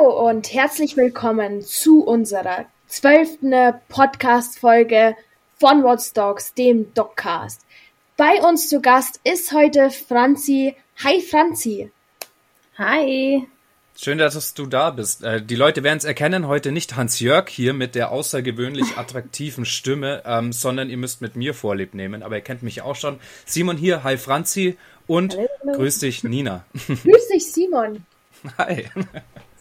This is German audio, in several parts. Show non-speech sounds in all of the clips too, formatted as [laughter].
Hallo und herzlich willkommen zu unserer zwölften Podcast-Folge von What's Dogs, dem Dogcast. Bei uns zu Gast ist heute Franzi. Hi Franzi. Hi. Schön, dass du da bist. Äh, die Leute werden es erkennen, heute nicht Hans-Jörg hier mit der außergewöhnlich [laughs] attraktiven Stimme, ähm, sondern ihr müsst mit mir Vorlieb nehmen. Aber ihr kennt mich auch schon. Simon hier, hi Franzi und Hallo. grüß dich Nina. [laughs] Grüß dich Simon. Hi.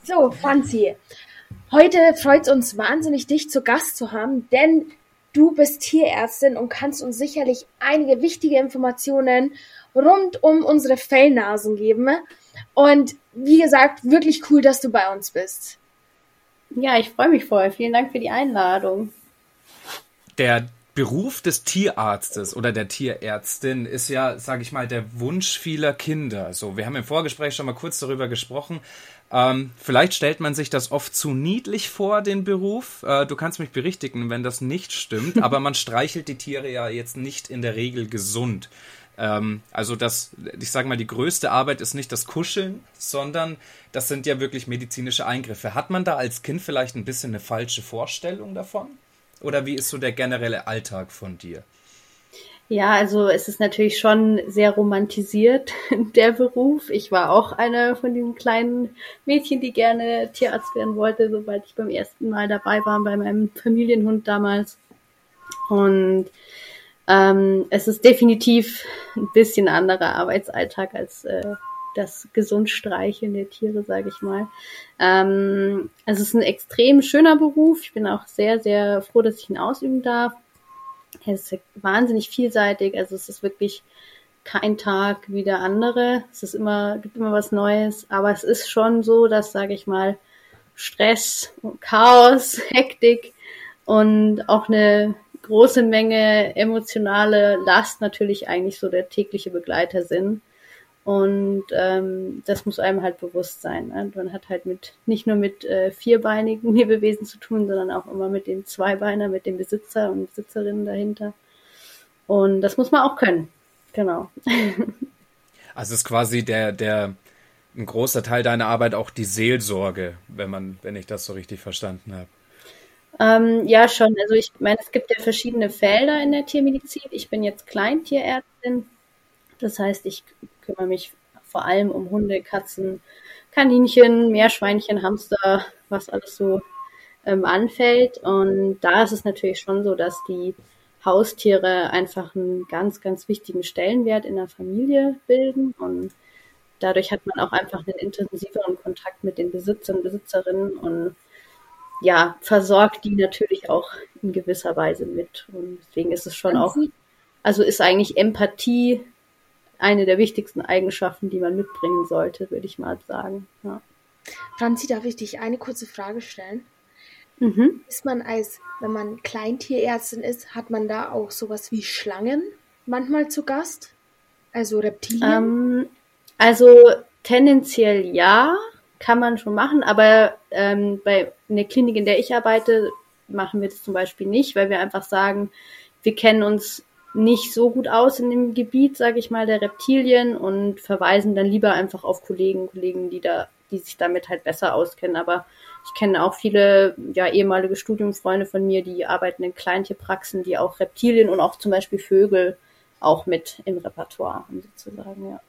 So, Franzi, heute freut es uns wahnsinnig, dich zu Gast zu haben, denn du bist Tierärztin und kannst uns sicherlich einige wichtige Informationen rund um unsere Fellnasen geben. Und wie gesagt, wirklich cool, dass du bei uns bist. Ja, ich freue mich voll. Vielen Dank für die Einladung. Der Beruf des Tierarztes oder der Tierärztin ist ja, sage ich mal, der Wunsch vieler Kinder. So, wir haben im Vorgespräch schon mal kurz darüber gesprochen. Ähm, vielleicht stellt man sich das oft zu niedlich vor, den Beruf. Äh, du kannst mich berichtigen, wenn das nicht stimmt, [laughs] aber man streichelt die Tiere ja jetzt nicht in der Regel gesund. Ähm, also das, ich sage mal, die größte Arbeit ist nicht das Kuscheln, sondern das sind ja wirklich medizinische Eingriffe. Hat man da als Kind vielleicht ein bisschen eine falsche Vorstellung davon? Oder wie ist so der generelle Alltag von dir? Ja, also es ist natürlich schon sehr romantisiert, [laughs] der Beruf. Ich war auch eine von den kleinen Mädchen, die gerne Tierarzt werden wollte, sobald ich beim ersten Mal dabei war, bei meinem Familienhund damals. Und ähm, es ist definitiv ein bisschen anderer Arbeitsalltag als äh, das Gesundstreicheln der Tiere, sage ich mal. Ähm, es ist ein extrem schöner Beruf. Ich bin auch sehr, sehr froh, dass ich ihn ausüben darf. Er ist wahnsinnig vielseitig. Also es ist wirklich kein Tag wie der andere. Es ist immer, gibt immer was Neues. Aber es ist schon so, dass, sage ich mal, Stress, Chaos, [laughs] Hektik und auch eine große Menge emotionale Last natürlich eigentlich so der tägliche Begleiter sind. Und ähm, das muss einem halt bewusst sein. Ne? Man hat halt mit nicht nur mit äh, vierbeinigen [laughs] Lebewesen zu tun, sondern auch immer mit den Zweibeiner, mit dem Besitzer und Besitzerinnen dahinter. Und das muss man auch können. Genau. [laughs] Also ist quasi der, der ein großer Teil deiner Arbeit auch die Seelsorge, wenn man, wenn ich das so richtig verstanden habe. Ähm, ja, schon. Also ich meine, es gibt ja verschiedene Felder in der Tiermedizin. Ich bin jetzt Kleintierärztin. Das heißt, ich kümmere mich vor allem um Hunde, Katzen, Kaninchen, Meerschweinchen, Hamster, was alles so ähm, anfällt. Und da ist es natürlich schon so, dass die Haustiere einfach einen ganz, ganz wichtigen Stellenwert in der Familie bilden. Und dadurch hat man auch einfach einen intensiveren Kontakt mit den Besitzern, Besitzerinnen und ja, versorgt die natürlich auch in gewisser Weise mit. Und deswegen ist es schon auch, also ist eigentlich Empathie eine der wichtigsten Eigenschaften, die man mitbringen sollte, würde ich mal sagen. Ja. Franzi, darf ich dich eine kurze Frage stellen? Mhm. Ist man als, wenn man Kleintierärztin ist, hat man da auch sowas wie Schlangen manchmal zu Gast? Also Reptilien? Ähm, also tendenziell ja, kann man schon machen, aber ähm, bei in der Klinik, in der ich arbeite, machen wir das zum Beispiel nicht, weil wir einfach sagen, wir kennen uns nicht so gut aus in dem Gebiet, sage ich mal, der Reptilien und verweisen dann lieber einfach auf Kollegen, Kollegen, die da, die sich damit halt besser auskennen. Aber ich kenne auch viele ja ehemalige Studiumfreunde von mir, die arbeiten in Kleintierpraxen, die auch Reptilien und auch zum Beispiel Vögel auch mit im Repertoire haben sozusagen, ja.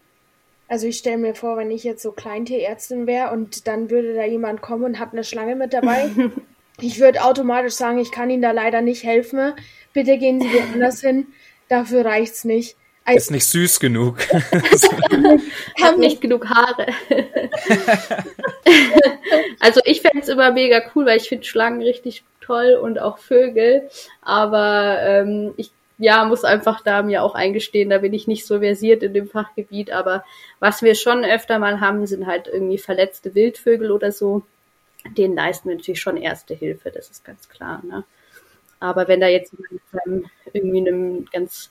Also ich stelle mir vor, wenn ich jetzt so Kleintierärztin wäre und dann würde da jemand kommen und hat eine Schlange mit dabei. [laughs] ich würde automatisch sagen, ich kann Ihnen da leider nicht helfen. Bitte gehen Sie woanders hin. Dafür reicht's nicht. Also, ist nicht süß genug. [laughs] Hat nicht genug Haare. [laughs] also ich fände es immer mega cool, weil ich finde Schlangen richtig toll und auch Vögel. Aber ähm, ich ja, muss einfach da mir auch eingestehen, da bin ich nicht so versiert in dem Fachgebiet, aber was wir schon öfter mal haben, sind halt irgendwie verletzte Wildvögel oder so. Denen leisten wir natürlich schon erste Hilfe, das ist ganz klar. Ne? Aber wenn da jetzt irgendwie einem ganz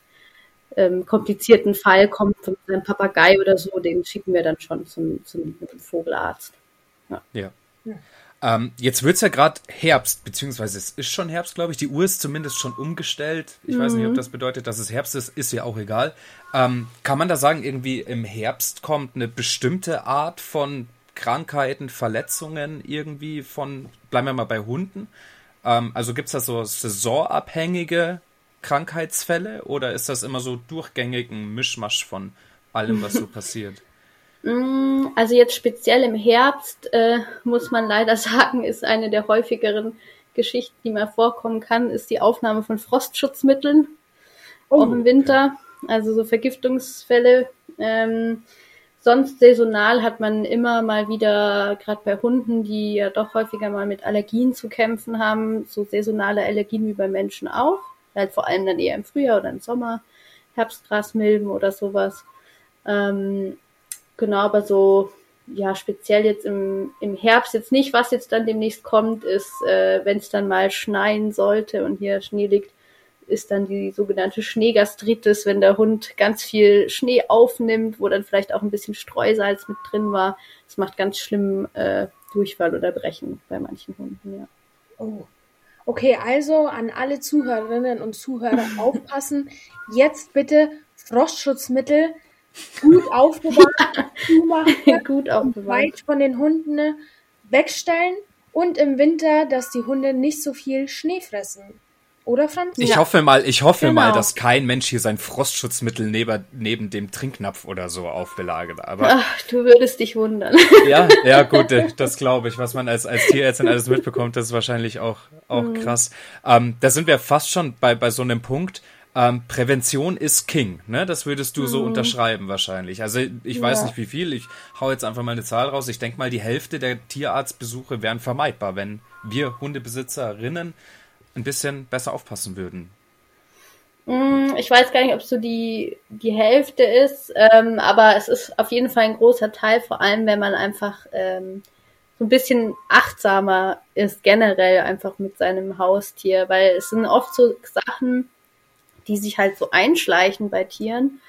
ähm, komplizierten Fall kommt von einem Papagei oder so, den schicken wir dann schon zum, zum Vogelarzt. Ja. ja. ja. Ähm, jetzt wird's ja gerade Herbst, beziehungsweise es ist schon Herbst, glaube ich. Die Uhr ist zumindest schon umgestellt. Ich mhm. weiß nicht, ob mhm. das bedeutet, dass es Herbst ist, ist ja auch egal. Ähm, kann man da sagen, irgendwie im Herbst kommt eine bestimmte Art von Krankheiten, Verletzungen irgendwie von, bleiben wir mal bei Hunden? Ähm, also gibt es da so saisonabhängige Krankheitsfälle oder ist das immer so durchgängig ein Mischmasch von allem, was so [laughs] passiert? Mm, also jetzt speziell im Herbst, äh, muss man leider [laughs] sagen, ist eine der häufigeren Geschichten, die mal vorkommen kann, ist die Aufnahme von Frostschutzmitteln. Oh, auch im Winter. Also so Vergiftungsfälle. Ähm, sonst saisonal hat man immer mal wieder, gerade bei Hunden, die ja doch häufiger mal mit Allergien zu kämpfen haben, so saisonale Allergien wie bei Menschen auch. Halt vor allem dann eher im Frühjahr oder im Sommer. Herbstgrasmilben oder sowas. Ähm, genau, aber so, ja, speziell jetzt im, im Herbst jetzt nicht. Was jetzt dann demnächst kommt, ist, äh, wenn es dann mal schneien sollte und hier Schnee liegt, ist dann die sogenannte Schneegastritis, wenn der Hund ganz viel Schnee aufnimmt, wo dann vielleicht auch ein bisschen Streusalz mit drin war. Das macht ganz schlimm äh, Durchfall oder Brechen bei manchen Hunden, ja. Oh. Okay, also an alle Zuhörerinnen und Zuhörer [laughs] aufpassen. Jetzt bitte Frostschutzmittel gut [laughs] aufbewahrt, zumachen, [laughs] gut aufbewahrt. weit von den Hunden wegstellen und im Winter, dass die Hunde nicht so viel Schnee fressen. Oder Franz? Ich ja. hoffe mal, ich hoffe genau. mal, dass kein Mensch hier sein Frostschutzmittel neben, neben dem Trinknapf oder so aufbelagert. Aber Ach, du würdest dich wundern. [laughs] Ja, ja, gut, das glaube ich. Was man als, als Tierärztin alles mitbekommt, das ist wahrscheinlich auch, auch mhm. krass. Ähm, da sind wir fast schon bei, bei so einem Punkt. Ähm, Prävention ist King, ne? Das würdest du mhm. so unterschreiben wahrscheinlich. Also ich ja. weiß nicht wie viel, ich hau jetzt einfach mal eine Zahl raus. Ich denke mal, die Hälfte der Tierarztbesuche wären vermeidbar, wenn wir Hundebesitzerinnen ein bisschen besser aufpassen würden? Mm, ich weiß gar nicht, ob es so die, die Hälfte ist, ähm, aber es ist auf jeden Fall ein großer Teil, vor allem wenn man einfach ähm, so ein bisschen achtsamer ist, generell einfach mit seinem Haustier, weil es sind oft so Sachen, die sich halt so einschleichen bei Tieren,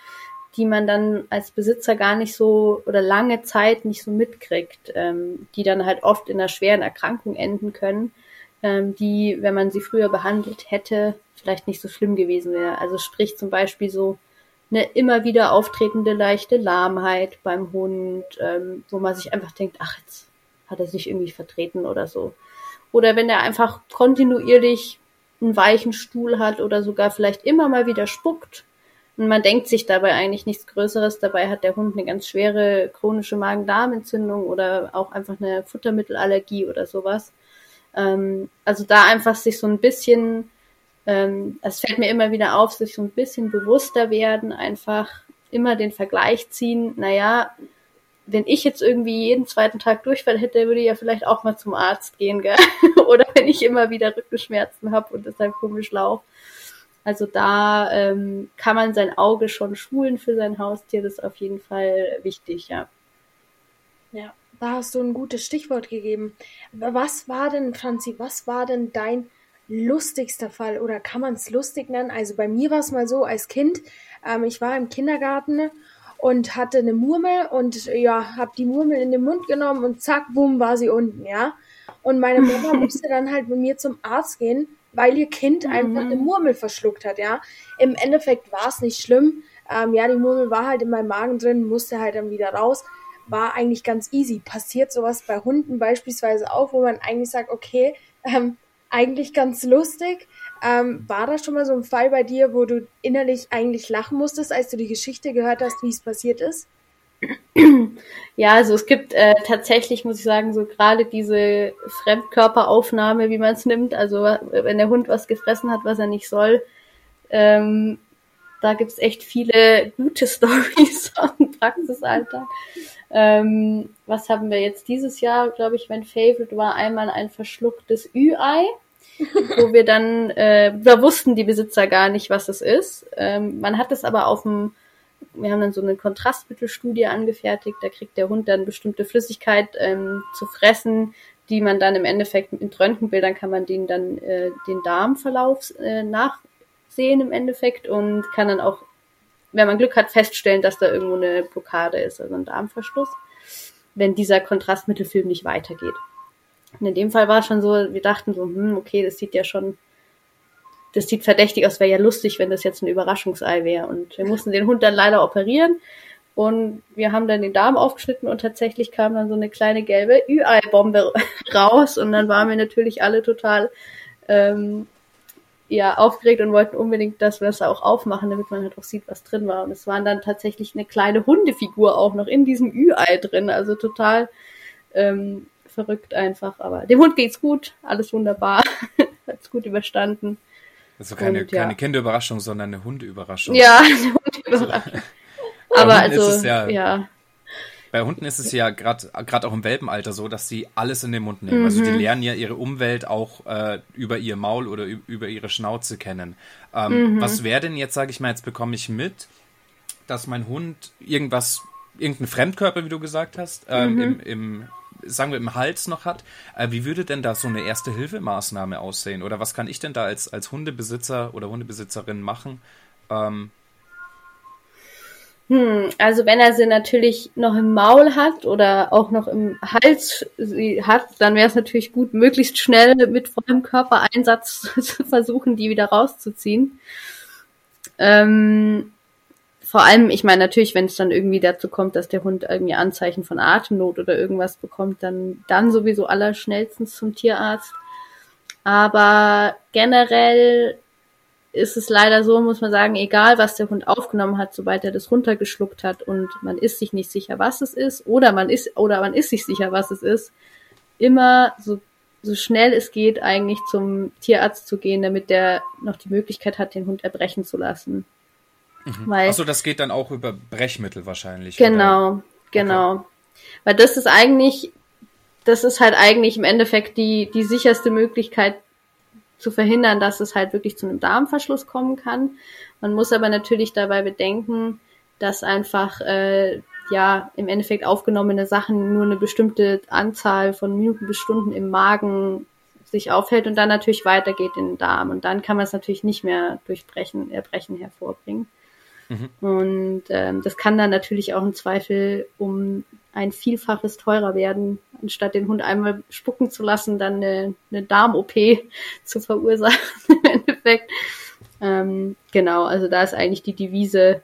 die man dann als Besitzer gar nicht so oder lange Zeit nicht so mitkriegt, ähm, die dann halt oft in einer schweren Erkrankung enden können ähm, die, wenn man sie früher behandelt hätte, vielleicht nicht so schlimm gewesen wäre. Also sprich zum Beispiel so eine immer wieder auftretende leichte Lahmheit beim Hund, ähm, wo man sich einfach denkt, ach, jetzt hat er sich irgendwie vertreten oder so. Oder wenn er einfach kontinuierlich einen weichen Stuhl hat oder sogar vielleicht immer mal wieder spuckt. Und man denkt sich dabei eigentlich nichts Größeres. Dabei hat der Hund eine ganz schwere chronische Magen-Darm-Entzündung oder auch einfach eine Futtermittelallergie oder sowas. Ähm, also da einfach sich so ein bisschen, ähm, es fällt mir immer wieder auf, sich so ein bisschen bewusster werden, einfach immer den Vergleich ziehen, naja, wenn ich jetzt irgendwie jeden zweiten Tag Durchfall hätte, würde ich ja vielleicht auch mal zum Arzt gehen, gell? [laughs] Oder wenn ich immer wieder Rückenschmerzen habe und deshalb komisch laufe. Also da ähm, kann man sein Auge schon schulen für sein Haustier, das ist auf jeden Fall wichtig, ja. Ja. Da hast du ein gutes Stichwort gegeben. Was war denn, Franzi, was war denn dein lustigster Fall oder kann man es lustig nennen? Also bei mir war es mal so als Kind, ähm, ich war im Kindergarten und hatte eine Murmel und ja, habe die Murmel in den Mund genommen und zack, bumm, war sie unten, ja. Und meine Mama [laughs] musste dann halt mit mir zum Arzt gehen, weil ihr Kind mhm. einfach eine Murmel verschluckt hat, ja. Im Endeffekt war es nicht schlimm. Ähm, ja, die Murmel war halt in meinem Magen drin, musste halt dann wieder raus war eigentlich ganz easy. Passiert sowas bei Hunden beispielsweise auch, wo man eigentlich sagt, okay, ähm, eigentlich ganz lustig. Ähm, war da schon mal so ein Fall bei dir, wo du innerlich eigentlich lachen musstest, als du die Geschichte gehört hast, wie es passiert ist? Ja, also es gibt äh, tatsächlich, muss ich sagen, so gerade diese Fremdkörperaufnahme, wie man es nimmt. Also wenn der Hund was gefressen hat, was er nicht soll, ähm, da gibt's echt viele gute [laughs] Stories aus dem Praxisalltag. Ähm, was haben wir jetzt dieses Jahr, glaube ich, mein Favorite war einmal ein verschlucktes Ü-Ei, [laughs] wo wir dann, äh, da wussten die Besitzer gar nicht, was es ist. Ähm, man hat es aber auf dem, wir haben dann so eine Kontrastmittelstudie angefertigt, da kriegt der Hund dann bestimmte Flüssigkeit ähm, zu fressen, die man dann im Endeffekt mit Röntgenbildern kann man den dann äh, den Darmverlauf äh, nachsehen im Endeffekt und kann dann auch wenn man Glück hat, feststellen, dass da irgendwo eine Blockade ist, also ein Darmverschluss, wenn dieser Kontrastmittelfilm nicht weitergeht. Und in dem Fall war es schon so, wir dachten so, hm, okay, das sieht ja schon, das sieht verdächtig aus, wäre ja lustig, wenn das jetzt ein Überraschungsei wäre. Und wir mussten den Hund dann leider operieren, Und wir haben dann den Darm aufgeschnitten und tatsächlich kam dann so eine kleine gelbe Ü-Ei-Bombe [laughs] raus. Und dann waren wir natürlich alle total ähm, ja, aufgeregt und wollten unbedingt, dass wir das auch aufmachen, damit man halt auch sieht, was drin war. Und es waren dann tatsächlich eine kleine Hundefigur auch noch in diesem Ü-Ei drin. Also total ähm, verrückt einfach. Aber dem Hund geht's gut, alles wunderbar, [laughs] hat's gut überstanden. Also keine, und, ja. keine Kinderüberraschung, sondern eine Hundeüberraschung. Ja, [laughs] eine Hundeüberraschung. Aber also, ja, ja. Bei Hunden ist es ja gerade gerade auch im Welpenalter so, dass sie alles in den Mund nehmen. Mhm. Also die mhm. lernen ja ihre Umwelt auch äh, über ihr Maul oder über ihre Schnauze kennen. Ähm, mhm. Was wäre denn jetzt, sage ich mal, jetzt bekomme ich mit, dass mein Hund irgendwas, irgendeinen Fremdkörper, wie du gesagt hast, ähm, mhm. im, im sagen wir, im Hals noch hat. Äh, wie würde denn da so eine Erste-Hilfe-Maßnahme aussehen? Oder was kann ich denn da als, als Hundebesitzer oder Hundebesitzerin machen? Ähm, hm, also wenn er sie natürlich noch im Maul hat oder auch noch im Hals sie hat, dann wäre es natürlich gut, möglichst schnell mit vollem Körpereinsatz [laughs] zu versuchen, die wieder rauszuziehen. Ähm, vor allem, ich meine natürlich, wenn es dann irgendwie dazu kommt, dass der Hund irgendwie Anzeichen von Atemnot oder irgendwas bekommt, dann, dann sowieso allerschnellstens zum Tierarzt. Aber generell ist es leider so, muss man sagen, egal was der Hund aufgenommen hat, sobald er das runtergeschluckt hat und man ist sich nicht sicher, was es ist, oder man ist, oder man ist sich sicher, was es ist, immer so, so schnell es geht eigentlich zum Tierarzt zu gehen, damit der noch die Möglichkeit hat, den Hund erbrechen zu lassen. Mhm. Achso, das geht dann auch über Brechmittel wahrscheinlich. Genau, oder? genau. Okay. Weil das ist eigentlich, das ist halt eigentlich im Endeffekt die, die sicherste Möglichkeit zu verhindern, dass es halt wirklich zu einem Darmverschluss kommen kann. Man muss aber natürlich dabei bedenken, dass einfach äh, ja im Endeffekt aufgenommene Sachen nur eine bestimmte Anzahl von Minuten bis Stunden im Magen sich aufhält und dann natürlich weitergeht in den Darm. Und dann kann man es natürlich nicht mehr durch Brechen, Erbrechen hervorbringen. Mhm. Und ähm, das kann dann natürlich auch im Zweifel um ein Vielfaches teurer werden, anstatt den Hund einmal spucken zu lassen, dann eine, eine Darm-OP [laughs] zu verursachen [laughs] im Endeffekt. Ähm, genau, also da ist eigentlich die Devise,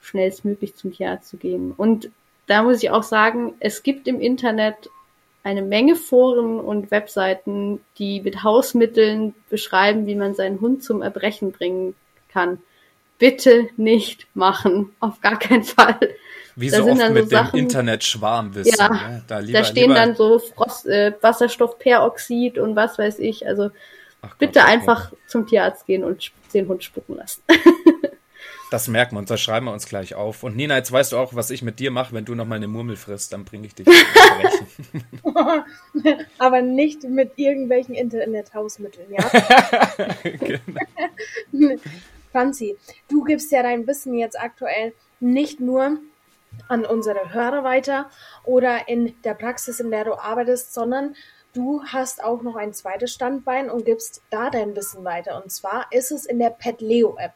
schnellstmöglich zum Tierarzt zu gehen. Und da muss ich auch sagen, es gibt im Internet eine Menge Foren und Webseiten, die mit Hausmitteln beschreiben, wie man seinen Hund zum Erbrechen bringen kann bitte nicht machen. Auf gar keinen Fall. Wie so oft mit so Sachen, dem Internet-Schwarmwissen. Ja, ne? da, lieber, da stehen lieber... dann so Frost, äh, Wasserstoffperoxid und was weiß ich. Also Ach bitte Gott, einfach zum Tierarzt gehen und den Hund spucken lassen. [laughs] das merken wir uns, das schreiben wir uns gleich auf. Und Nina, jetzt weißt du auch, was ich mit dir mache, wenn du nochmal eine Murmel frisst, dann bringe ich dich [laughs] [laughs] Aber nicht mit irgendwelchen Internet-Hausmitteln, ja? genau. Franzi, du gibst ja dein Wissen jetzt aktuell nicht nur an unsere Hörer weiter oder in der Praxis, in der du arbeitest, sondern du hast auch noch ein zweites Standbein und gibst da dein Wissen weiter. Und zwar ist es in der PetLeo App.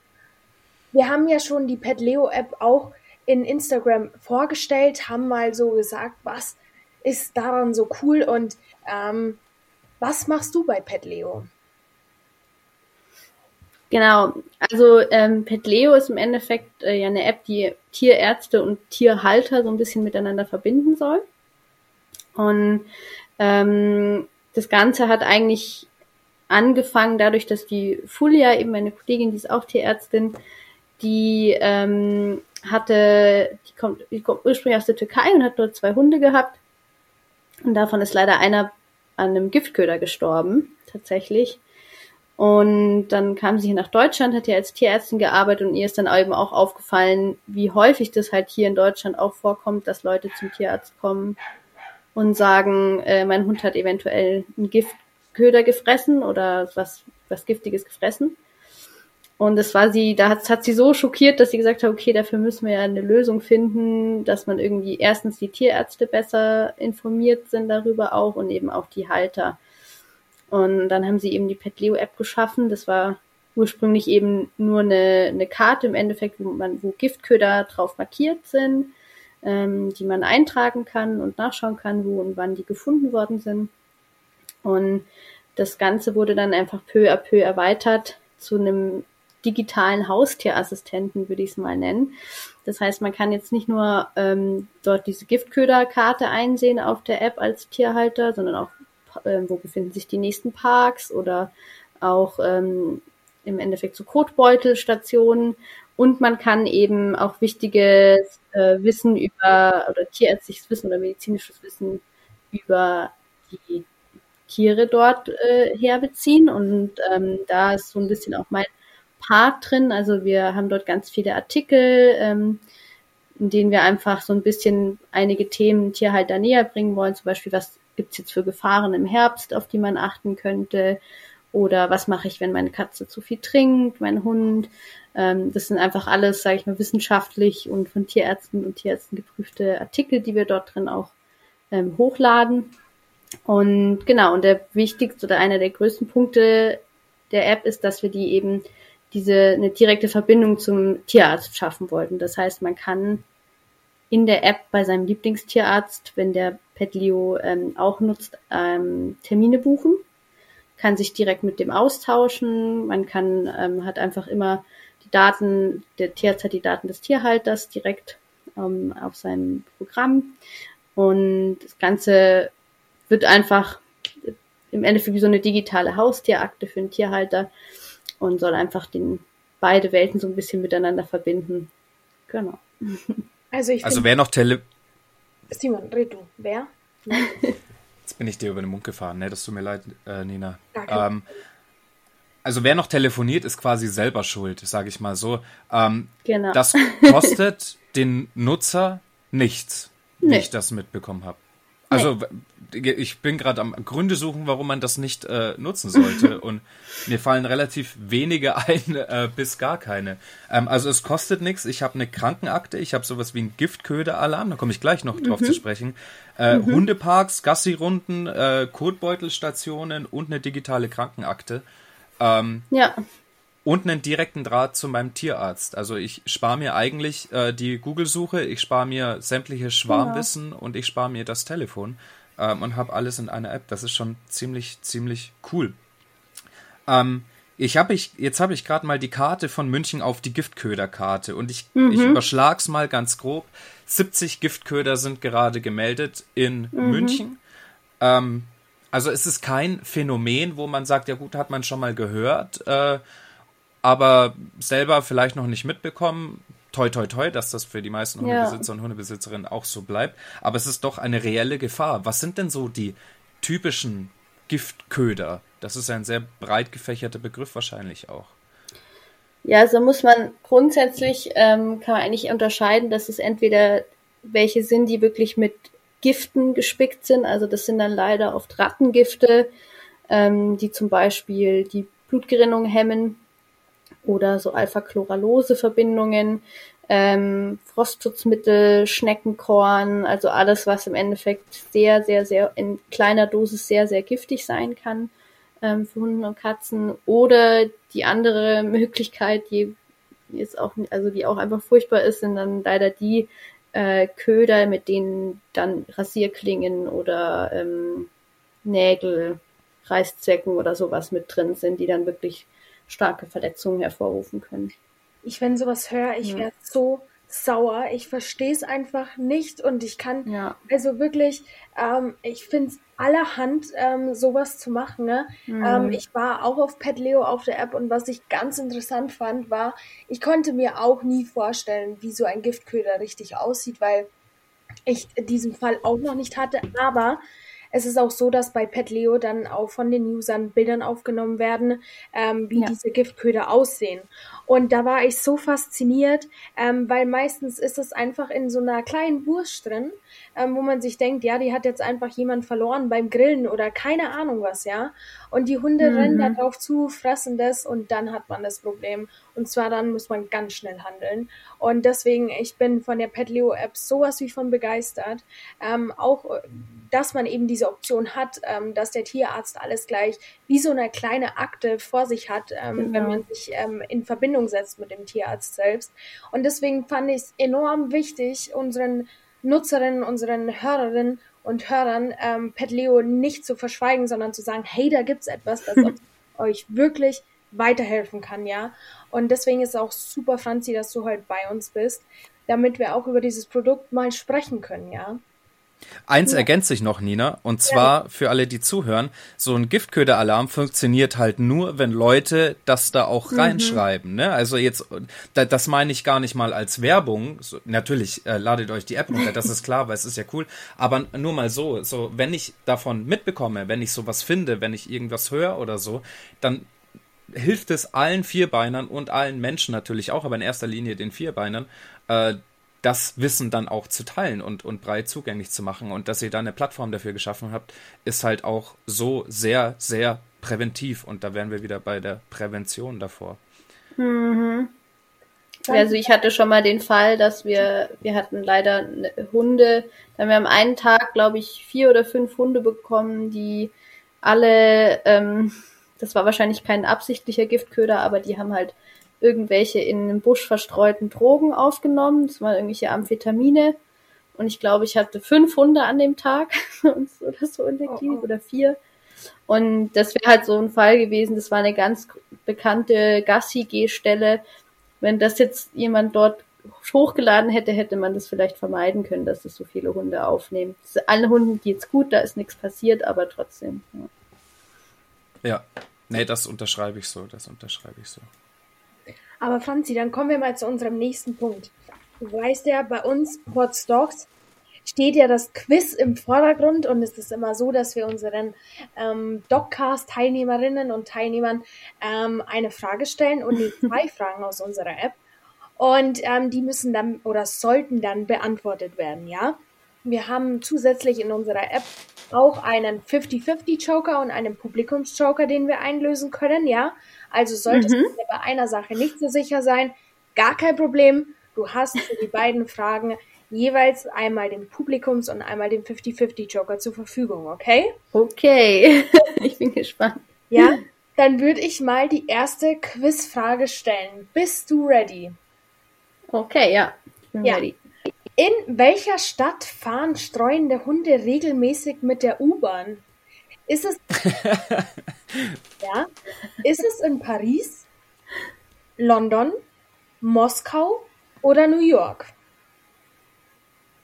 Wir haben ja schon die PetLeo App auch in Instagram vorgestellt, haben mal so gesagt, was ist daran so cool und ähm, was machst du bei PetLeo? Genau, also ähm, PetLeo ist im Endeffekt äh, ja eine App, die Tierärzte und Tierhalter so ein bisschen miteinander verbinden soll. Und ähm, das Ganze hat eigentlich angefangen dadurch, dass die Fulia, eben meine Kollegin, die ist auch Tierärztin, die ähm, hatte, die kommt, die kommt ursprünglich aus der Türkei und hat dort zwei Hunde gehabt. Und davon ist leider einer an einem Giftköder gestorben, tatsächlich. Und dann kam sie hier nach Deutschland, hat ja als Tierärztin gearbeitet und ihr ist dann eben auch aufgefallen, wie häufig das halt hier in Deutschland auch vorkommt, dass Leute zum Tierarzt kommen und sagen, äh, mein Hund hat eventuell einen Giftköder gefressen oder was, was Giftiges gefressen. Und das war sie, da hat, hat sie so schockiert, dass sie gesagt hat, okay, dafür müssen wir ja eine Lösung finden, dass man irgendwie erstens die Tierärzte besser informiert sind darüber auch und eben auch die Halter. Und dann haben sie eben die PetLeo-App geschaffen. Das war ursprünglich eben nur eine, eine Karte im Endeffekt, wo, man, wo Giftköder drauf markiert sind, ähm, die man eintragen kann und nachschauen kann, wo und wann die gefunden worden sind. Und das Ganze wurde dann einfach peu à peu erweitert zu einem digitalen Haustierassistenten, würde ich es mal nennen. Das heißt, man kann jetzt nicht nur ähm, dort diese Giftköderkarte einsehen auf der App als Tierhalter, sondern auch, äh, wo befinden sich die nächsten Parks oder auch ähm, im Endeffekt so Kotbeutelstationen. Und man kann eben auch wichtiges äh, Wissen über oder tierärztliches Wissen oder medizinisches Wissen über die Tiere dort äh, herbeziehen. Und ähm, da ist so ein bisschen auch mein Part drin. Also wir haben dort ganz viele Artikel, ähm, in denen wir einfach so ein bisschen einige Themen Tierhalter näher bringen wollen. Zum Beispiel, was gibt's jetzt für Gefahren im Herbst, auf die man achten könnte? Oder was mache ich, wenn meine Katze zu viel trinkt, mein Hund? Ähm, das sind einfach alles, sage ich mal, wissenschaftlich und von Tierärzten und Tierärzten geprüfte Artikel, die wir dort drin auch ähm, hochladen. Und genau, und der wichtigste oder einer der größten Punkte der App ist, dass wir die eben diese eine direkte Verbindung zum Tierarzt schaffen wollten. Das heißt, man kann in der App bei seinem Lieblingstierarzt, wenn der Petlio ähm, auch nutzt, ähm, Termine buchen, kann sich direkt mit dem austauschen. Man kann ähm, hat einfach immer die Daten, der Tierarzt hat die Daten des Tierhalters direkt ähm, auf seinem Programm und das Ganze wird einfach im Endeffekt wie so eine digitale Haustierakte für den Tierhalter und soll einfach den beide Welten so ein bisschen miteinander verbinden. Genau. [laughs] Also, ich also wer noch Tele... Simon, red du. Wer? Jetzt bin ich dir über den Mund gefahren, ne? Das tut mir leid, äh, Nina. Ähm, also wer noch telefoniert, ist quasi selber schuld, sage ich mal so. Ähm, genau. Das [laughs] kostet den Nutzer nichts, wie nee. ich das mitbekommen habe. Also nee. Ich bin gerade am Gründe suchen, warum man das nicht äh, nutzen sollte. [laughs] und mir fallen relativ wenige ein, äh, bis gar keine. Ähm, also es kostet nichts. Ich habe eine Krankenakte, ich habe sowas wie einen Giftköder-Alarm, da komme ich gleich noch drauf mhm. zu sprechen. Äh, mhm. Hundeparks, Gassi-Runden, äh, Kotbeutelstationen und eine digitale Krankenakte. Ähm, ja und einen direkten Draht zu meinem Tierarzt. Also ich spare mir eigentlich äh, die Google-Suche, ich spare mir sämtliche Schwarmwissen ja. und ich spare mir das Telefon ähm, und habe alles in einer App. Das ist schon ziemlich, ziemlich cool. Ähm, ich habe ich, jetzt habe ich gerade mal die Karte von München auf die Giftköderkarte und ich, mhm. ich überschlag's mal ganz grob. 70 Giftköder sind gerade gemeldet in mhm. München. Ähm, also es ist kein Phänomen, wo man sagt, ja gut, hat man schon mal gehört. Äh, aber selber vielleicht noch nicht mitbekommen. Toi, toi, toi, dass das für die meisten Hundebesitzer ja. und Hundebesitzerinnen auch so bleibt. Aber es ist doch eine reelle Gefahr. Was sind denn so die typischen Giftköder? Das ist ein sehr breit gefächerter Begriff wahrscheinlich auch. Ja, also muss man grundsätzlich, ähm, kann man eigentlich unterscheiden, dass es entweder welche sind, die wirklich mit Giften gespickt sind. Also das sind dann leider oft Rattengifte, ähm, die zum Beispiel die Blutgerinnung hemmen oder so Alpha-Chloralose-Verbindungen, ähm, Frostschutzmittel, Schneckenkorn, also alles, was im Endeffekt sehr, sehr, sehr in kleiner Dosis sehr, sehr giftig sein kann ähm, für Hunde und Katzen. Oder die andere Möglichkeit, die ist auch, also die auch einfach furchtbar ist, sind dann leider die äh, Köder, mit denen dann Rasierklingen oder ähm, Nägel, Reißzwecken oder sowas mit drin sind, die dann wirklich starke Verletzungen hervorrufen können. Ich, wenn sowas höre, ich ja. werde so sauer. Ich verstehe es einfach nicht und ich kann, ja. also wirklich, ähm, ich finde es allerhand, ähm, sowas zu machen. Ne? Mhm. Ähm, ich war auch auf PetLeo auf der App und was ich ganz interessant fand, war, ich konnte mir auch nie vorstellen, wie so ein Giftköder richtig aussieht, weil ich diesen Fall auch noch nicht hatte, aber es ist auch so, dass bei PetLeo dann auch von den Usern Bildern aufgenommen werden, ähm, wie ja. diese Giftköder aussehen. Und da war ich so fasziniert, ähm, weil meistens ist es einfach in so einer kleinen Wurst drin, ähm, wo man sich denkt, ja, die hat jetzt einfach jemand verloren beim Grillen oder keine Ahnung was, ja. Und die Hunde mhm. rennen da drauf zu, fressen das und dann hat man das Problem. Und zwar dann muss man ganz schnell handeln. Und deswegen, ich bin von der PetLeo-App sowas wie von begeistert. Ähm, auch dass man eben diese Option hat, ähm, dass der Tierarzt alles gleich wie so eine kleine Akte vor sich hat, ähm, genau. wenn man sich ähm, in Verbindung setzt mit dem Tierarzt selbst. Und deswegen fand ich es enorm wichtig, unseren Nutzerinnen, unseren Hörerinnen und Hörern ähm, PetLeo nicht zu verschweigen, sondern zu sagen, hey, da gibt's etwas, das [laughs] euch wirklich weiterhelfen kann, ja. Und deswegen ist es auch super, Franzi, dass du heute bei uns bist, damit wir auch über dieses Produkt mal sprechen können, ja. Eins ja. ergänzt sich noch, Nina, und zwar ja. für alle, die zuhören, so ein Giftköderalarm funktioniert halt nur, wenn Leute das da auch mhm. reinschreiben. Ne? Also jetzt, das meine ich gar nicht mal als Werbung. So, natürlich äh, ladet euch die App runter, das ist klar, weil es ist ja cool. Aber nur mal so, so wenn ich davon mitbekomme, wenn ich sowas finde, wenn ich irgendwas höre oder so, dann hilft es allen Vierbeinern und allen Menschen natürlich auch, aber in erster Linie den Vierbeinern, äh, das Wissen dann auch zu teilen und, und breit zugänglich zu machen. Und dass ihr da eine Plattform dafür geschaffen habt, ist halt auch so sehr, sehr präventiv. Und da wären wir wieder bei der Prävention davor. Mhm. Also ich hatte schon mal den Fall, dass wir, wir hatten leider Hunde, da haben wir am einen Tag, glaube ich, vier oder fünf Hunde bekommen, die alle, ähm, das war wahrscheinlich kein absichtlicher Giftköder, aber die haben halt irgendwelche in den Busch verstreuten Drogen aufgenommen. Das waren irgendwelche Amphetamine. Und ich glaube, ich hatte fünf Hunde an dem Tag [laughs] oder so in der oh, Klinik oh, oh. oder vier. Und das wäre halt so ein Fall gewesen. Das war eine ganz bekannte Gassi-G-Stelle. Wenn das jetzt jemand dort hochgeladen hätte, hätte man das vielleicht vermeiden können, dass das so viele Hunde aufnehmen. Allen Hunden geht's gut, da ist nichts passiert, aber trotzdem. Ja. ja, nee, das unterschreibe ich so, das unterschreibe ich so. Aber Franzi, dann kommen wir mal zu unserem nächsten Punkt. Du weißt ja, bei uns Podstocks steht ja das Quiz im Vordergrund und es ist immer so, dass wir unseren ähm, Doccast-Teilnehmerinnen und Teilnehmern ähm, eine Frage stellen und die [laughs] zwei Fragen aus unserer App und ähm, die müssen dann oder sollten dann beantwortet werden, ja. Wir haben zusätzlich in unserer App auch einen 50-50-Joker und einen Publikums-Joker, den wir einlösen können, ja. Also solltest mhm. du dir bei einer Sache nicht so sicher sein, gar kein Problem. Du hast für die beiden Fragen jeweils einmal den Publikums- und einmal den 50-50-Joker zur Verfügung, okay? Okay, [laughs] ich bin gespannt. Ja, dann würde ich mal die erste Quizfrage stellen. Bist du ready? Okay, ja, ich bin ja. ready. In welcher Stadt fahren streuende Hunde regelmäßig mit der U-Bahn? Ist es, [laughs] ja, ist es in Paris, London, Moskau oder New York?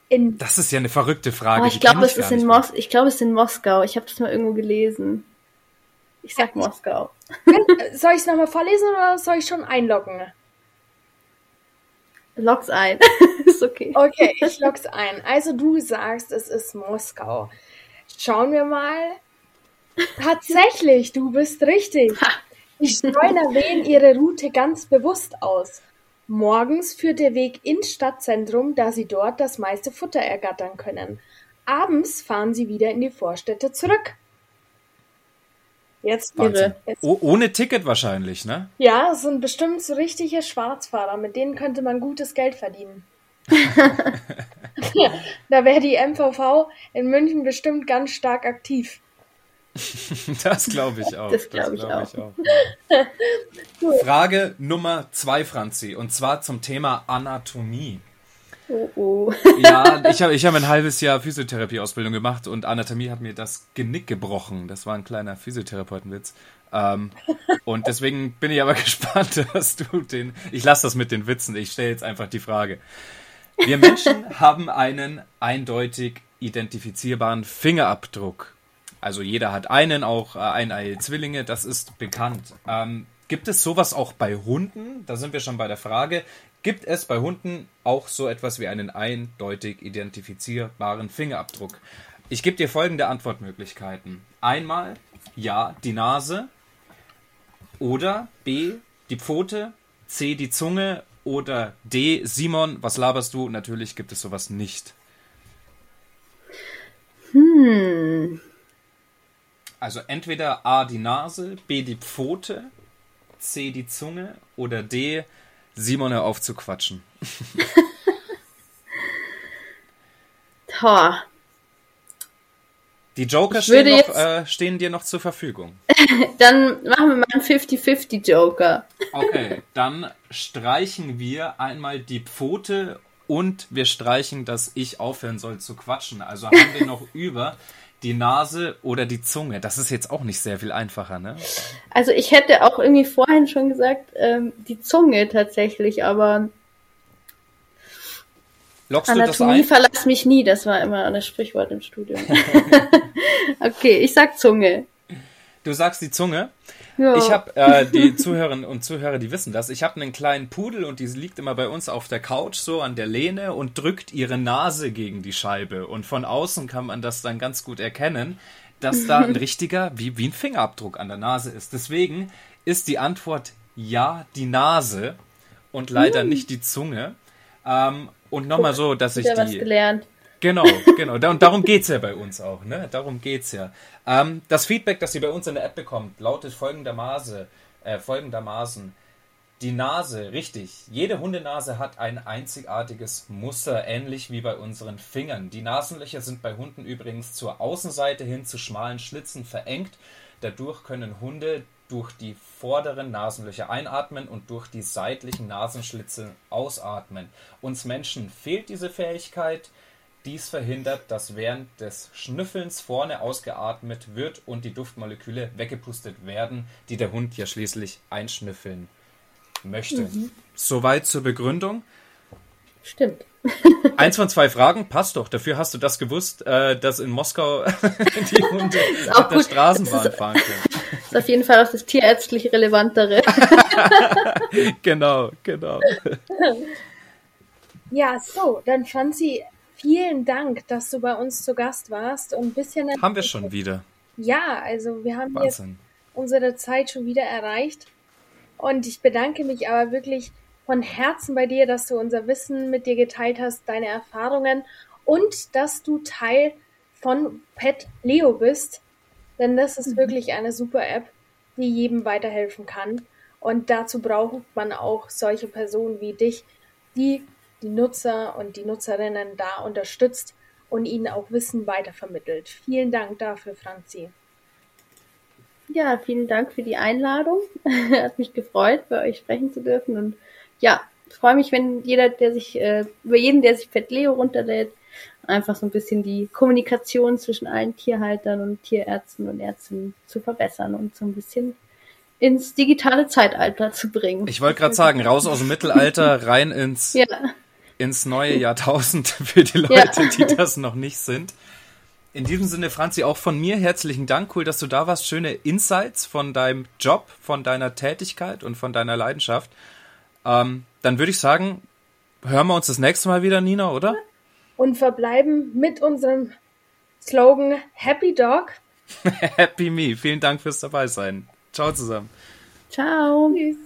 In das ist ja eine verrückte Frage. Oh, ich glaube, es ist in Mos ich glaube, es ist in Moskau. Ich habe das mal irgendwo gelesen. Ich sag Moskau. Soll ich es nochmal vorlesen oder soll ich schon einloggen? Log's ein. [laughs] ist okay. Okay, ich log's ein. Also du sagst, es ist Moskau. Schauen wir mal, Tatsächlich, du bist richtig. Die Streuner wählen ihre Route ganz bewusst aus. Morgens führt der Weg ins Stadtzentrum, da sie dort das meiste Futter ergattern können. Abends fahren sie wieder in die Vorstädte zurück. Jetzt bitte. Oh, ohne Ticket wahrscheinlich, ne? Ja, es sind bestimmt so richtige Schwarzfahrer, mit denen könnte man gutes Geld verdienen. [laughs] [laughs] da wäre die MVV in München bestimmt ganz stark aktiv. [laughs] das glaube ich auch. Das glaube ich, glaub ich, auch. Frage Nummer zwei, Franzi, und zwar zum Thema Anatomie. Oh, oh. [laughs] Ja, ich habe ich hab ein halbes Jahr Physiotherapie-Ausbildung gemacht und Anatomie hat mir das Genick gebrochen. Das war ein kleiner Physiotherapeutenwitz. Ähm, und deswegen bin ich aber [laughs] gespannt, dass du den. Ich lasse das mit den Witzen, ich stelle jetzt einfach die Frage. Wir Menschen [laughs] haben einen eindeutig identifizierbaren Fingerabdruck. Also jeder hat einen, auch äh, eineige Zwillinge, das ist bekannt. Ähm, gibt es sowas auch bei Hunden? Da sind wir schon bei der Frage. Gibt es bei Hunden auch so etwas wie einen eindeutig identifizierbaren Fingerabdruck? Ich gebe dir folgende Antwortmöglichkeiten. Einmal ja, die Nase oder B, die Pfote, C, die Zunge oder D, Simon, was laberst du? Natürlich gibt es sowas nicht. Hm. Also entweder A die Nase, B die Pfote, C die Zunge oder D Simon hör auf zu quatschen. [laughs] Toll. Die Joker stehen, noch, äh, stehen, dir noch zur Verfügung. [laughs] dann machen wir mal einen 50-50 Joker. okay, dann streichen wir einmal die Pfote und wir streichen, dass ich aufhören soll zu quatschen. Also haben wir noch [laughs] über die Nase oder die Zunge? Das ist jetzt auch nicht sehr viel einfacher, ne? Also ich hätte auch irgendwie vorhin schon gesagt, ähm, die Zunge tatsächlich, aber Lockst Anatomie verlass mich nie, das war immer das Sprichwort im Studium. [laughs] [laughs] okay, ich sag Zunge. Du sagst die Zunge? Ja. Ich habe äh, die [laughs] Zuhörerinnen und Zuhörer, die wissen das. Ich habe einen kleinen Pudel und die liegt immer bei uns auf der Couch so an der Lehne und drückt ihre Nase gegen die Scheibe. Und von außen kann man das dann ganz gut erkennen, dass da ein [laughs] richtiger, wie, wie ein Fingerabdruck an der Nase ist. Deswegen ist die Antwort ja, die Nase und leider mhm. nicht die Zunge. Ähm, und nochmal so, dass ich die. Was gelernt. Genau, genau. Und darum geht es ja bei uns auch, ne? Darum geht's ja. Ähm, das Feedback, das ihr bei uns in der App bekommt, lautet folgendermaßen, äh, folgendermaßen. Die Nase, richtig. Jede Hundenase hat ein einzigartiges Muster, ähnlich wie bei unseren Fingern. Die Nasenlöcher sind bei Hunden übrigens zur Außenseite hin zu schmalen Schlitzen verengt. Dadurch können Hunde durch die vorderen Nasenlöcher einatmen und durch die seitlichen Nasenschlitze ausatmen. Uns Menschen fehlt diese Fähigkeit. Dies verhindert, dass während des Schnüffelns vorne ausgeatmet wird und die Duftmoleküle weggepustet werden, die der Hund ja schließlich einschnüffeln möchte. Mhm. Soweit zur Begründung. Stimmt. [laughs] Eins von zwei Fragen passt doch. Dafür hast du das gewusst, äh, dass in Moskau [laughs] die Hunde mit der Straßenbahn ist, fahren können. [laughs] Ist auf jeden Fall auch das tierärztlich Relevantere. genau, genau. Ja, so, dann Franzi, Vielen Dank, dass du bei uns zu Gast warst und ein bisschen. Haben wir schon wieder. Ja, also wir haben Wahnsinn. jetzt unsere Zeit schon wieder erreicht. Und ich bedanke mich aber wirklich von Herzen bei dir, dass du unser Wissen mit dir geteilt hast, deine Erfahrungen und dass du Teil von Pet Leo bist. Denn das ist mhm. wirklich eine super App, die jedem weiterhelfen kann. Und dazu braucht man auch solche Personen wie dich, die die Nutzer und die Nutzerinnen da unterstützt und ihnen auch Wissen weitervermittelt. Vielen Dank dafür, Franzi. Ja, vielen Dank für die Einladung. [laughs] Hat mich gefreut, bei euch sprechen zu dürfen. Und ja, ich freue mich, wenn jeder, der sich, äh, über jeden, der sich Pet Leo runterlädt, einfach so ein bisschen die Kommunikation zwischen allen Tierhaltern und Tierärzten und Ärzten zu verbessern und so ein bisschen ins digitale Zeitalter zu bringen. Ich wollte gerade sagen, raus aus dem Mittelalter, rein ins ja ins neue Jahrtausend [laughs] für die Leute, ja. die das noch nicht sind. In diesem Sinne, Franzi, auch von mir herzlichen Dank. Cool, dass du da warst. Schöne Insights von deinem Job, von deiner Tätigkeit und von deiner Leidenschaft. Ähm, dann würde ich sagen, hören wir uns das nächste Mal wieder, Nina, oder? Und verbleiben mit unserem Slogan Happy Dog. [laughs] Happy Me. Vielen Dank fürs Dabeisein. Ciao zusammen. Ciao. Tschüss.